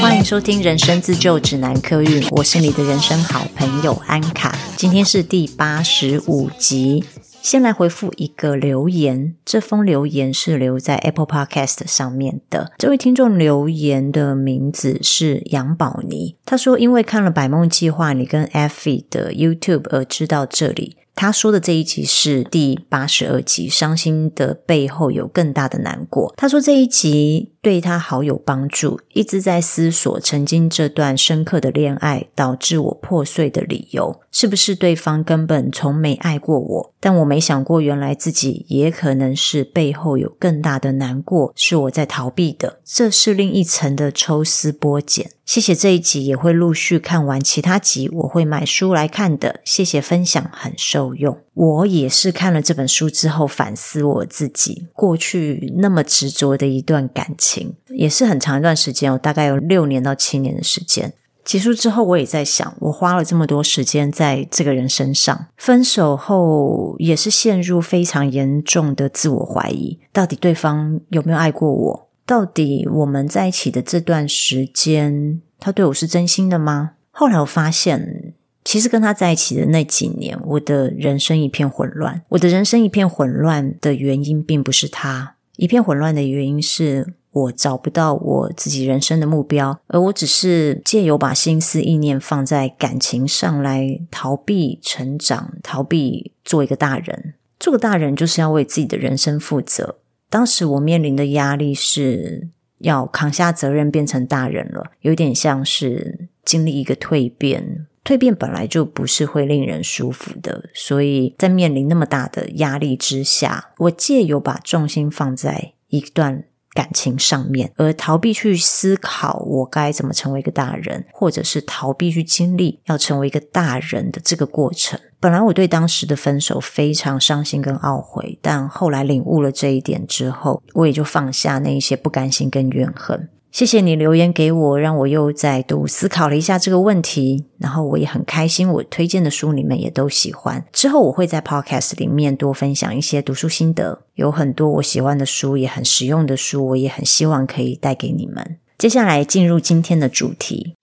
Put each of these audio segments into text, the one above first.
欢迎收听《人生自救指南》客运，我是你的人生好朋友安卡。今天是第八十五集。先来回复一个留言，这封留言是留在 Apple Podcast 上面的。这位听众留言的名字是杨宝妮，他说：“因为看了《百梦计划》，你跟 Effie 的 YouTube 而知道这里。”他说的这一集是第八十二集，伤心的背后有更大的难过。他说这一集对他好有帮助，一直在思索曾经这段深刻的恋爱导致我破碎的理由，是不是对方根本从没爱过我？但我没想过，原来自己也可能是背后有更大的难过，是我在逃避的。这是另一层的抽丝剥茧。谢谢这一集，也会陆续看完其他集，我会买书来看的。谢谢分享，很受用。我也是看了这本书之后反思我自己过去那么执着的一段感情，也是很长一段时间，我大概有六年到七年的时间。结束之后，我也在想，我花了这么多时间在这个人身上，分手后也是陷入非常严重的自我怀疑，到底对方有没有爱过我？到底我们在一起的这段时间，他对我是真心的吗？后来我发现，其实跟他在一起的那几年，我的人生一片混乱。我的人生一片混乱的原因，并不是他，一片混乱的原因是。我找不到我自己人生的目标，而我只是借由把心思意念放在感情上来逃避成长，逃避做一个大人。做个大人就是要为自己的人生负责。当时我面临的压力是要扛下责任，变成大人了，有点像是经历一个蜕变。蜕变本来就不是会令人舒服的，所以在面临那么大的压力之下，我借由把重心放在一段。感情上面，而逃避去思考我该怎么成为一个大人，或者是逃避去经历要成为一个大人的这个过程。本来我对当时的分手非常伤心跟懊悔，但后来领悟了这一点之后，我也就放下那一些不甘心跟怨恨。谢谢你留言给我，让我又再度思考了一下这个问题。然后我也很开心，我推荐的书你们也都喜欢。之后我会在 Podcast 里面多分享一些读书心得，有很多我喜欢的书，也很实用的书，我也很希望可以带给你们。接下来进入今天的主题。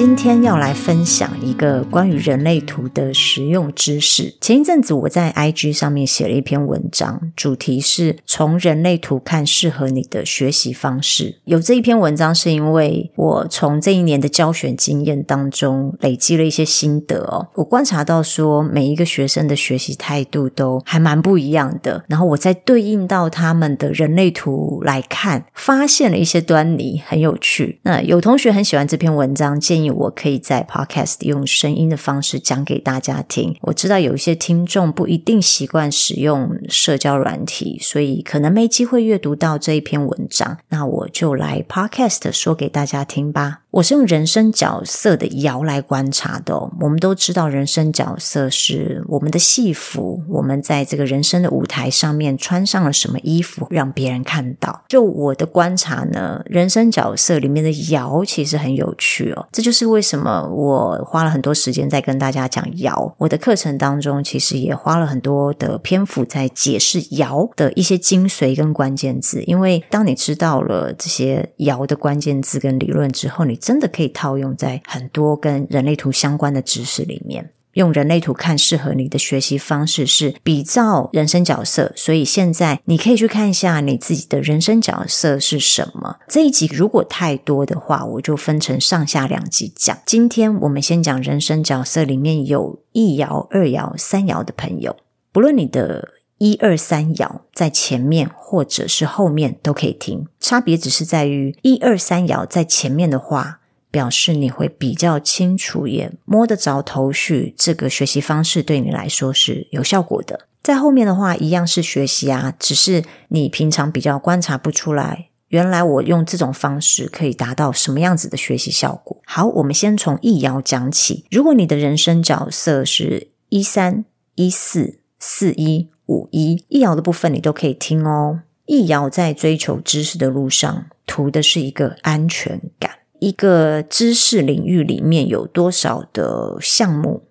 今天要来分享一个关于人类图的实用知识。前一阵子我在 IG 上面写了一篇文章，主题是从人类图看适合你的学习方式。有这一篇文章是因为我从这一年的教学经验当中累积了一些心得哦。我观察到说每一个学生的学习态度都还蛮不一样的，然后我在对应到他们的人类图来看，发现了一些端倪，很有趣。那有同学很喜欢这篇文章，建议。我可以在 Podcast 用声音的方式讲给大家听。我知道有一些听众不一定习惯使用社交软体，所以可能没机会阅读到这一篇文章。那我就来 Podcast 说给大家听吧。我是用人生角色的爻来观察的哦。我们都知道，人生角色是我们的戏服，我们在这个人生的舞台上面穿上了什么衣服，让别人看到。就我的观察呢，人生角色里面的爻其实很有趣哦。这就是为什么我花了很多时间在跟大家讲爻。我的课程当中，其实也花了很多的篇幅在解释爻的一些精髓跟关键字。因为当你知道了这些爻的关键字跟理论之后，你真的可以套用在很多跟人类图相关的知识里面。用人类图看适合你的学习方式是比照人生角色，所以现在你可以去看一下你自己的人生角色是什么。这一集如果太多的话，我就分成上下两集讲。今天我们先讲人生角色里面有一爻、二爻、三爻的朋友，不论你的一二三爻在前面或者是后面都可以听，差别只是在于一二三爻在前面的话。表示你会比较清楚，也摸得着头绪。这个学习方式对你来说是有效果的。在后面的话，一样是学习啊，只是你平常比较观察不出来，原来我用这种方式可以达到什么样子的学习效果。好，我们先从一爻讲起。如果你的人生角色是一三、一四、四一、五一，易遥的部分你都可以听哦。易遥在追求知识的路上，图的是一个安全感。一个知识领域里面有多少的项目，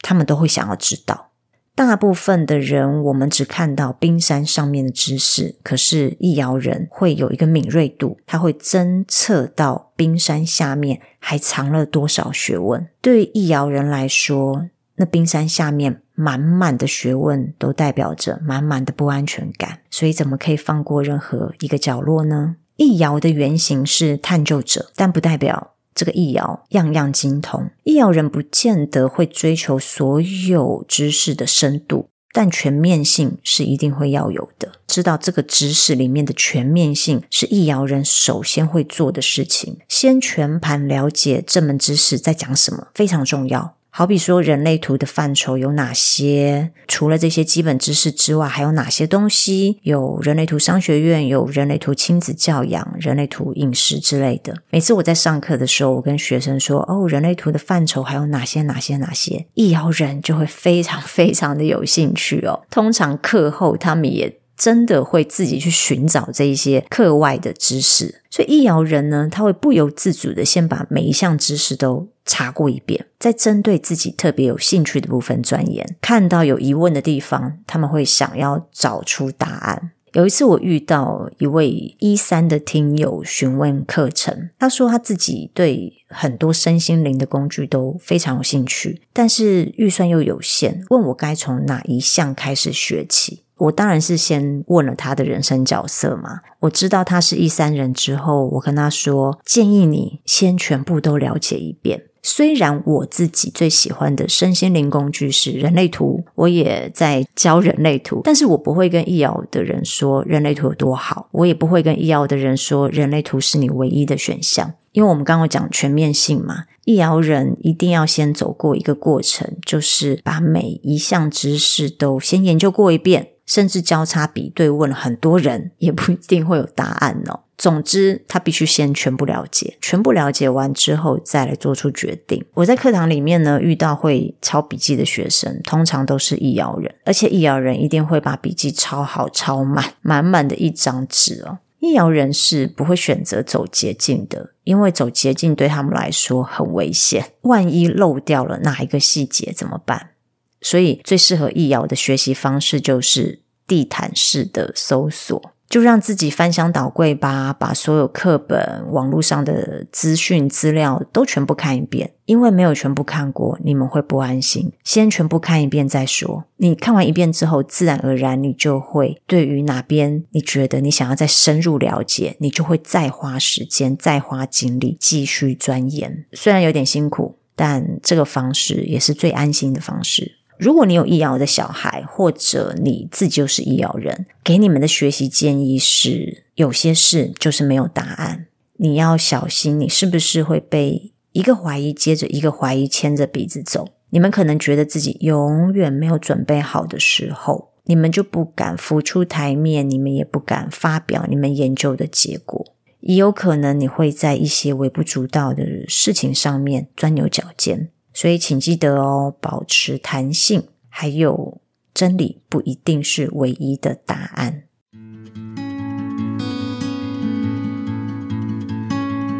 他们都会想要知道。大部分的人，我们只看到冰山上面的知识，可是易遥人会有一个敏锐度，他会侦测到冰山下面还藏了多少学问。对于艺瑶人来说，那冰山下面满满的学问，都代表着满满的不安全感。所以，怎么可以放过任何一个角落呢？艺瑶的原型是探究者，但不代表这个艺瑶样样精通。艺瑶人不见得会追求所有知识的深度，但全面性是一定会要有的。知道这个知识里面的全面性，是艺瑶人首先会做的事情。先全盘了解这门知识在讲什么，非常重要。好比说，人类图的范畴有哪些？除了这些基本知识之外，还有哪些东西？有人类图商学院，有人类图亲子教养、人类图饮食之类的。每次我在上课的时候，我跟学生说：“哦，人类图的范畴还有哪些？哪些？哪些？”艺瑶人就会非常非常的有兴趣哦。通常课后，他们也真的会自己去寻找这一些课外的知识。所以，艺瑶人呢，他会不由自主的先把每一项知识都查过一遍，再针对自己特别有兴趣的部分钻研，看到有疑问的地方，他们会想要找出答案。有一次，我遇到一位一三的听友询问课程，他说他自己对很多身心灵的工具都非常有兴趣，但是预算又有限，问我该从哪一项开始学起。我当然是先问了他的人生角色嘛。我知道他是一三人之后，我跟他说，建议你先全部都了解一遍。虽然我自己最喜欢的身心灵工具是人类图，我也在教人类图，但是我不会跟易瑶的人说人类图有多好，我也不会跟易瑶的人说人类图是你唯一的选项，因为我们刚刚讲全面性嘛，易瑶人一定要先走过一个过程，就是把每一项知识都先研究过一遍。甚至交叉比对问了很多人，也不一定会有答案哦。总之，他必须先全部了解，全部了解完之后再来做出决定。我在课堂里面呢，遇到会抄笔记的学生，通常都是艺瑶人，而且艺瑶人一定会把笔记抄好、抄满，满满的一张纸哦。艺瑶人是不会选择走捷径的，因为走捷径对他们来说很危险，万一漏掉了哪一个细节怎么办？所以，最适合艺瑶的学习方式就是地毯式的搜索，就让自己翻箱倒柜吧，把所有课本、网络上的资讯资料都全部看一遍。因为没有全部看过，你们会不安心。先全部看一遍再说。你看完一遍之后，自然而然你就会对于哪边你觉得你想要再深入了解，你就会再花时间、再花精力继续钻研。虽然有点辛苦，但这个方式也是最安心的方式。如果你有艺瑶的小孩，或者你自己就是艺瑶人，给你们的学习建议是：有些事就是没有答案，你要小心，你是不是会被一个怀疑接着一个怀疑牵着鼻子走？你们可能觉得自己永远没有准备好的时候，你们就不敢浮出台面，你们也不敢发表你们研究的结果，也有可能你会在一些微不足道的事情上面钻牛角尖。所以，请记得哦，保持弹性，还有真理不一定是唯一的答案。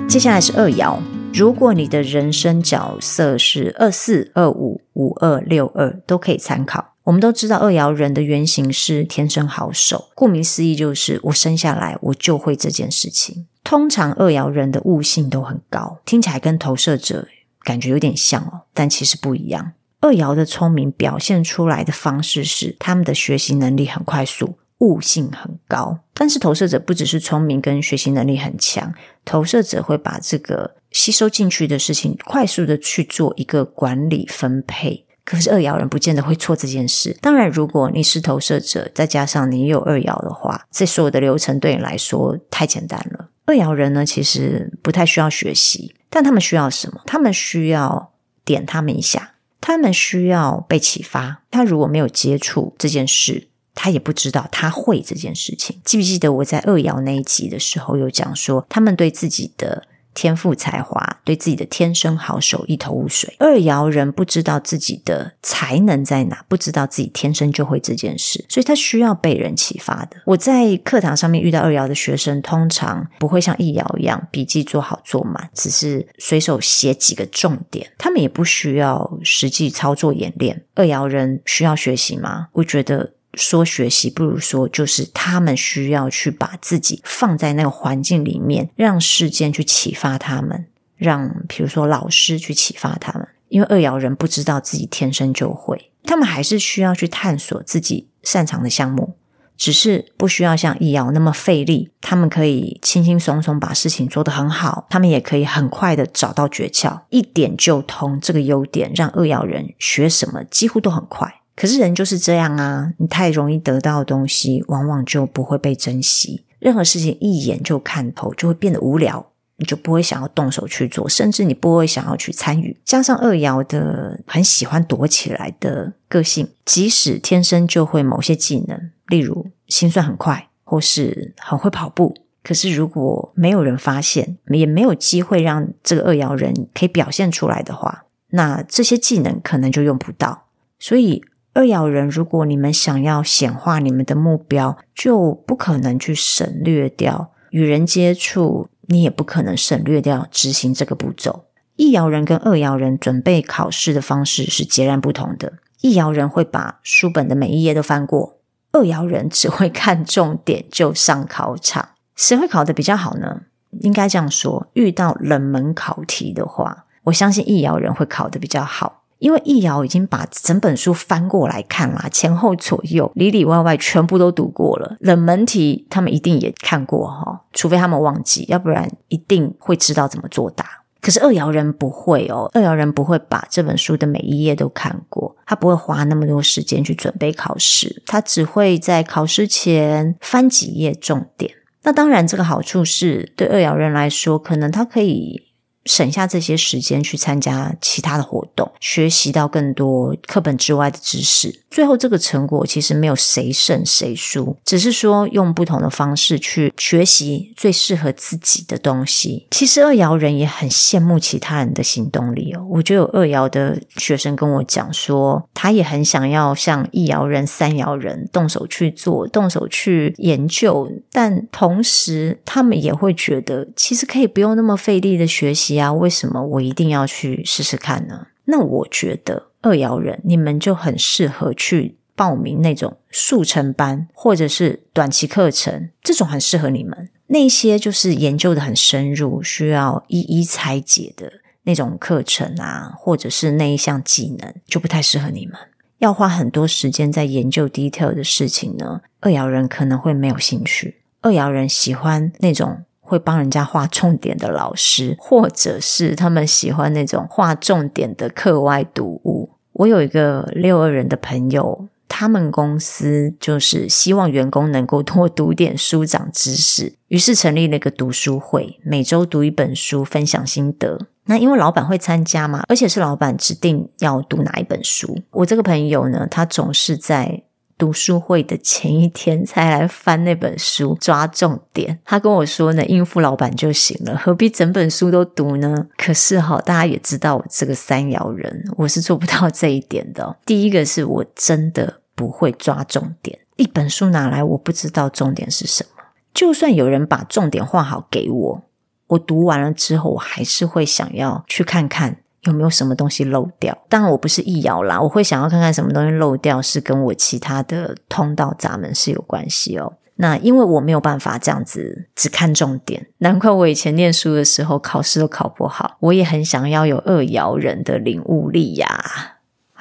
接下来是二爻，如果你的人生角色是二四、二五、五二、六二，都可以参考。我们都知道，二爻人的原型是天生好手，顾名思义，就是我生下来我就会这件事情。通常二爻人的悟性都很高，听起来跟投射者。感觉有点像哦，但其实不一样。二爻的聪明表现出来的方式是，他们的学习能力很快速，悟性很高。但是投射者不只是聪明跟学习能力很强，投射者会把这个吸收进去的事情快速的去做一个管理分配。可是二爻人不见得会做这件事。当然，如果你是投射者，再加上你有二爻的话，这所有的流程对你来说太简单了。二爻人呢，其实不太需要学习。但他们需要什么？他们需要点他们一下，他们需要被启发。他如果没有接触这件事，他也不知道他会这件事情。记不记得我在二爻那一集的时候有讲说，他们对自己的天赋才华，对自己的天生好手一头雾水。二爻人不知道自己的才能在哪，不知道自己天生就会这件事，所以他需要被人启发的。我在课堂上面遇到二爻的学生，通常不会像一爻一样笔记做好做满，只是随手写几个重点，他们也不需要实际操作演练。二爻人需要学习吗？我觉得。说学习不如说，就是他们需要去把自己放在那个环境里面，让事件去启发他们，让比如说老师去启发他们。因为二爻人不知道自己天生就会，他们还是需要去探索自己擅长的项目，只是不需要像一爻那么费力。他们可以轻轻松松把事情做得很好，他们也可以很快的找到诀窍，一点就通。这个优点让二爻人学什么几乎都很快。可是人就是这样啊，你太容易得到的东西，往往就不会被珍惜。任何事情一眼就看透，就会变得无聊，你就不会想要动手去做，甚至你不会想要去参与。加上二爻的很喜欢躲起来的个性，即使天生就会某些技能，例如心算很快，或是很会跑步，可是如果没有人发现，也没有机会让这个二爻人可以表现出来的话，那这些技能可能就用不到。所以。二爻人，如果你们想要显化你们的目标，就不可能去省略掉与人接触，你也不可能省略掉执行这个步骤。一爻人跟二爻人准备考试的方式是截然不同的。一爻人会把书本的每一页都翻过，二爻人只会看重点就上考场。谁会考得比较好呢？应该这样说，遇到冷门考题的话，我相信一爻人会考得比较好。因为一爻已经把整本书翻过来看了，前后左右里里外外全部都读过了，冷门题他们一定也看过哈，除非他们忘记，要不然一定会知道怎么作答。可是二爻人不会哦，二爻人不会把这本书的每一页都看过，他不会花那么多时间去准备考试，他只会在考试前翻几页重点。那当然，这个好处是对二爻人来说，可能他可以。省下这些时间去参加其他的活动，学习到更多课本之外的知识。最后这个成果其实没有谁胜谁输，只是说用不同的方式去学习最适合自己的东西。其实二爻人也很羡慕其他人的行动力哦。我就有二爻的学生跟我讲说，他也很想要像一爻人、三爻人动手去做，动手去研究，但同时他们也会觉得，其实可以不用那么费力的学习。呀，为什么我一定要去试试看呢？那我觉得二爻人，你们就很适合去报名那种速成班，或者是短期课程，这种很适合你们。那些就是研究的很深入，需要一一拆解的那种课程啊，或者是那一项技能，就不太适合你们。要花很多时间在研究 detail 的事情呢，二爻人可能会没有兴趣。二爻人喜欢那种。会帮人家画重点的老师，或者是他们喜欢那种画重点的课外读物。我有一个六二人的朋友，他们公司就是希望员工能够多读点书，长知识，于是成立了一个读书会，每周读一本书，分享心得。那因为老板会参加嘛，而且是老板指定要读哪一本书。我这个朋友呢，他总是在。读书会的前一天才来翻那本书，抓重点。他跟我说呢，应付老板就行了，何必整本书都读呢？可是哈，大家也知道我这个三爻人，我是做不到这一点的。第一个是我真的不会抓重点，一本书拿来，我不知道重点是什么。就算有人把重点画好给我，我读完了之后，我还是会想要去看看。有没有什么东西漏掉？当然我不是一爻啦，我会想要看看什么东西漏掉，是跟我其他的通道闸门是有关系哦。那因为我没有办法这样子只看重点，难怪我以前念书的时候考试都考不好。我也很想要有二爻人的领悟力呀。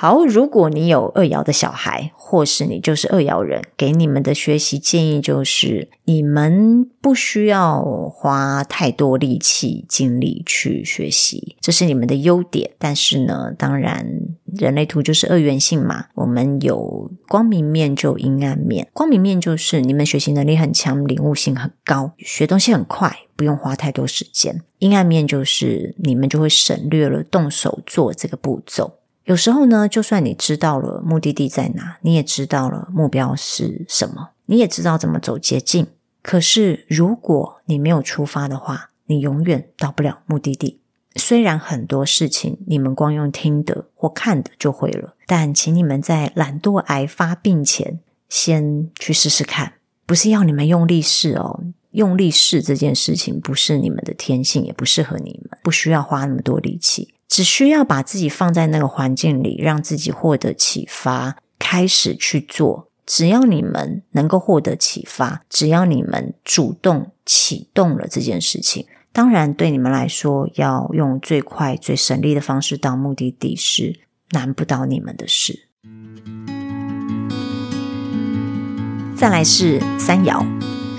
好，如果你有二爻的小孩，或是你就是二爻人，给你们的学习建议就是：你们不需要花太多力气、精力去学习，这是你们的优点。但是呢，当然，人类图就是二元性嘛，我们有光明面就有阴暗面。光明面就是你们学习能力很强，领悟性很高，学东西很快，不用花太多时间。阴暗面就是你们就会省略了动手做这个步骤。有时候呢，就算你知道了目的地在哪，你也知道了目标是什么，你也知道怎么走捷径。可是，如果你没有出发的话，你永远到不了目的地。虽然很多事情你们光用听的或看的就会了，但请你们在懒惰癌发病前先去试试看。不是要你们用力试哦，用力试这件事情不是你们的天性，也不适合你们，不需要花那么多力气，只需要把自己放在那个环境里，让自己获得启发，开始去做。只要你们能够获得启发，只要你们主动启动了这件事情。当然，对你们来说，要用最快、最省力的方式到目的地是难不倒你们的事。再来是三爻，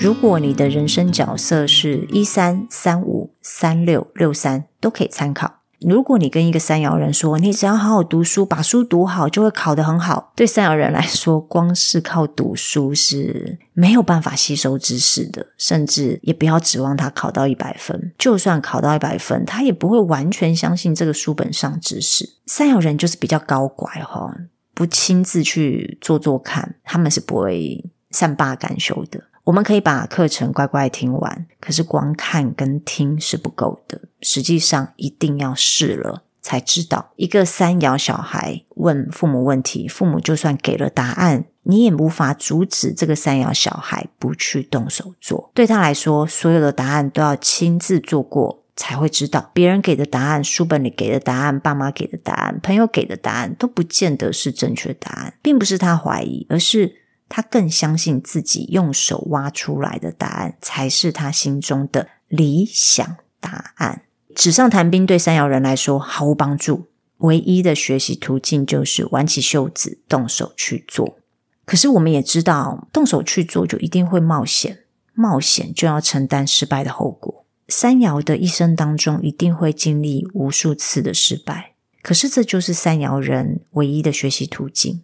如果你的人生角色是一三三五三六六三，都可以参考。如果你跟一个三爻人说，你只要好好读书，把书读好，就会考得很好。对三爻人来说，光是靠读书是没有办法吸收知识的，甚至也不要指望他考到一百分。就算考到一百分，他也不会完全相信这个书本上知识。三爻人就是比较高拐哈，不亲自去做做看，他们是不会善罢甘休的。我们可以把课程乖乖听完，可是光看跟听是不够的。实际上，一定要试了才知道。一个三爻小孩问父母问题，父母就算给了答案，你也无法阻止这个三爻小孩不去动手做。对他来说，所有的答案都要亲自做过才会知道。别人给的答案、书本里给的答案、爸妈给的答案、朋友给的答案，都不见得是正确答案，并不是他怀疑，而是。他更相信自己用手挖出来的答案才是他心中的理想答案。纸上谈兵对三爻人来说毫无帮助，唯一的学习途径就是挽起袖子，动手去做。可是我们也知道，动手去做就一定会冒险，冒险就要承担失败的后果。三爻的一生当中一定会经历无数次的失败，可是这就是三爻人唯一的学习途径。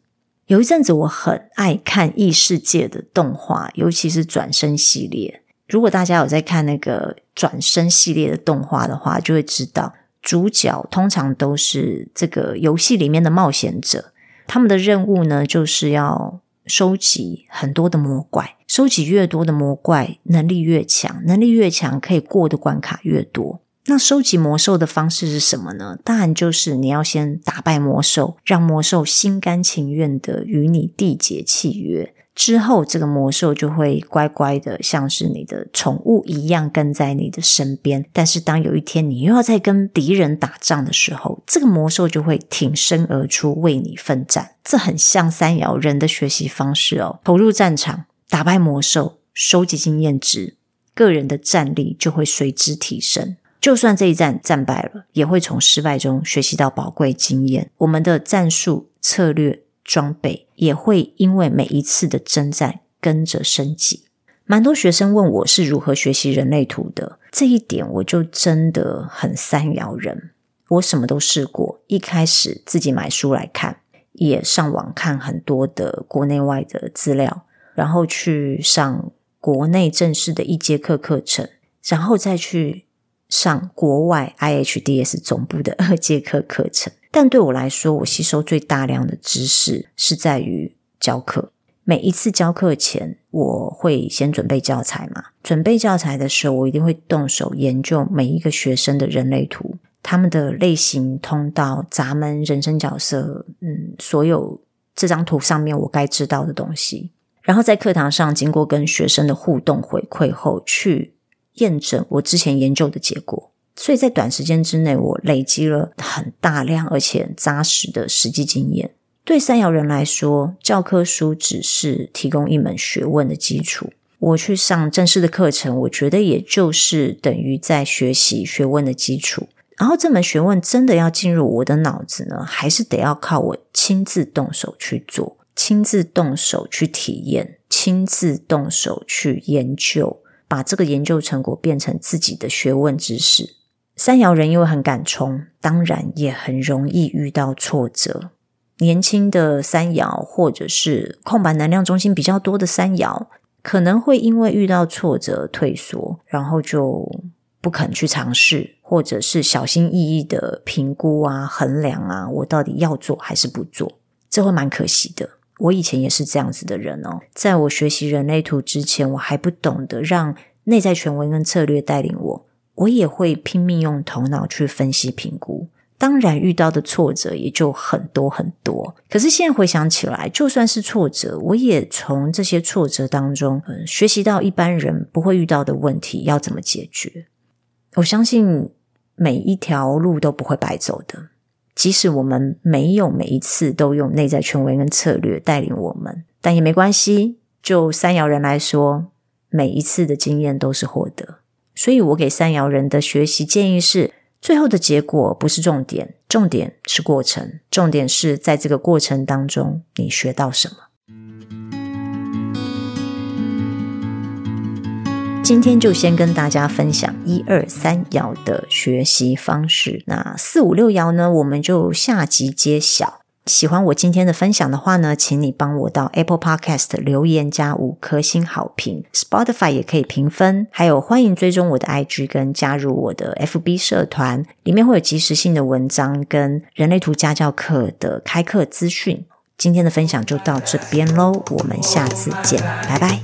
有一阵子，我很爱看异世界的动画，尤其是转生系列。如果大家有在看那个转生系列的动画的话，就会知道主角通常都是这个游戏里面的冒险者。他们的任务呢，就是要收集很多的魔怪，收集越多的魔怪，能力越强，能力越强，可以过的关卡越多。那收集魔兽的方式是什么呢？当然就是你要先打败魔兽，让魔兽心甘情愿的与你缔结契约，之后这个魔兽就会乖乖的像是你的宠物一样跟在你的身边。但是当有一天你又要再跟敌人打仗的时候，这个魔兽就会挺身而出为你奋战。这很像三爻人的学习方式哦，投入战场，打败魔兽，收集经验值，个人的战力就会随之提升。就算这一战战败了，也会从失败中学习到宝贵经验。我们的战术、策略、装备也会因为每一次的征战跟着升级。蛮多学生问我是如何学习人类图的，这一点我就真的很三摇人。我什么都试过，一开始自己买书来看，也上网看很多的国内外的资料，然后去上国内正式的一节课课程，然后再去。上国外 IHDS 总部的 二节课课程，但对我来说，我吸收最大量的知识是在于教课。每一次教课前，我会先准备教材嘛。准备教材的时候，我一定会动手研究每一个学生的人类图，他们的类型、通道、闸门、人生角色，嗯，所有这张图上面我该知道的东西。然后在课堂上，经过跟学生的互动回馈后，去。验证我之前研究的结果，所以在短时间之内，我累积了很大量而且扎实的实际经验。对三爻人来说，教科书只是提供一门学问的基础。我去上正式的课程，我觉得也就是等于在学习学问的基础。然后这门学问真的要进入我的脑子呢，还是得要靠我亲自动手去做，亲自动手去体验，亲自动手去研究。把这个研究成果变成自己的学问知识。三爻人又很敢冲，当然也很容易遇到挫折。年轻的三爻，或者是空白能量中心比较多的三爻，可能会因为遇到挫折退缩，然后就不肯去尝试，或者是小心翼翼的评估啊、衡量啊，我到底要做还是不做，这会蛮可惜的。我以前也是这样子的人哦，在我学习人类图之前，我还不懂得让内在权威跟策略带领我，我也会拼命用头脑去分析评估。当然，遇到的挫折也就很多很多。可是现在回想起来，就算是挫折，我也从这些挫折当中，嗯，学习到一般人不会遇到的问题要怎么解决。我相信每一条路都不会白走的，即使我们没有每一次都用内在权威跟策略带领我们，但也没关系。就三爻人来说，每一次的经验都是获得。所以我给三爻人的学习建议是。最后的结果不是重点，重点是过程，重点是在这个过程当中你学到什么。今天就先跟大家分享一二三爻的学习方式，那四五六爻呢，我们就下集揭晓。喜欢我今天的分享的话呢，请你帮我到 Apple Podcast 留言加五颗星好评，Spotify 也可以评分，还有欢迎追踪我的 IG 跟加入我的 FB 社团，里面会有即时性的文章跟人类图家教课的开课资讯。今天的分享就到这边喽，我们下次见，拜拜。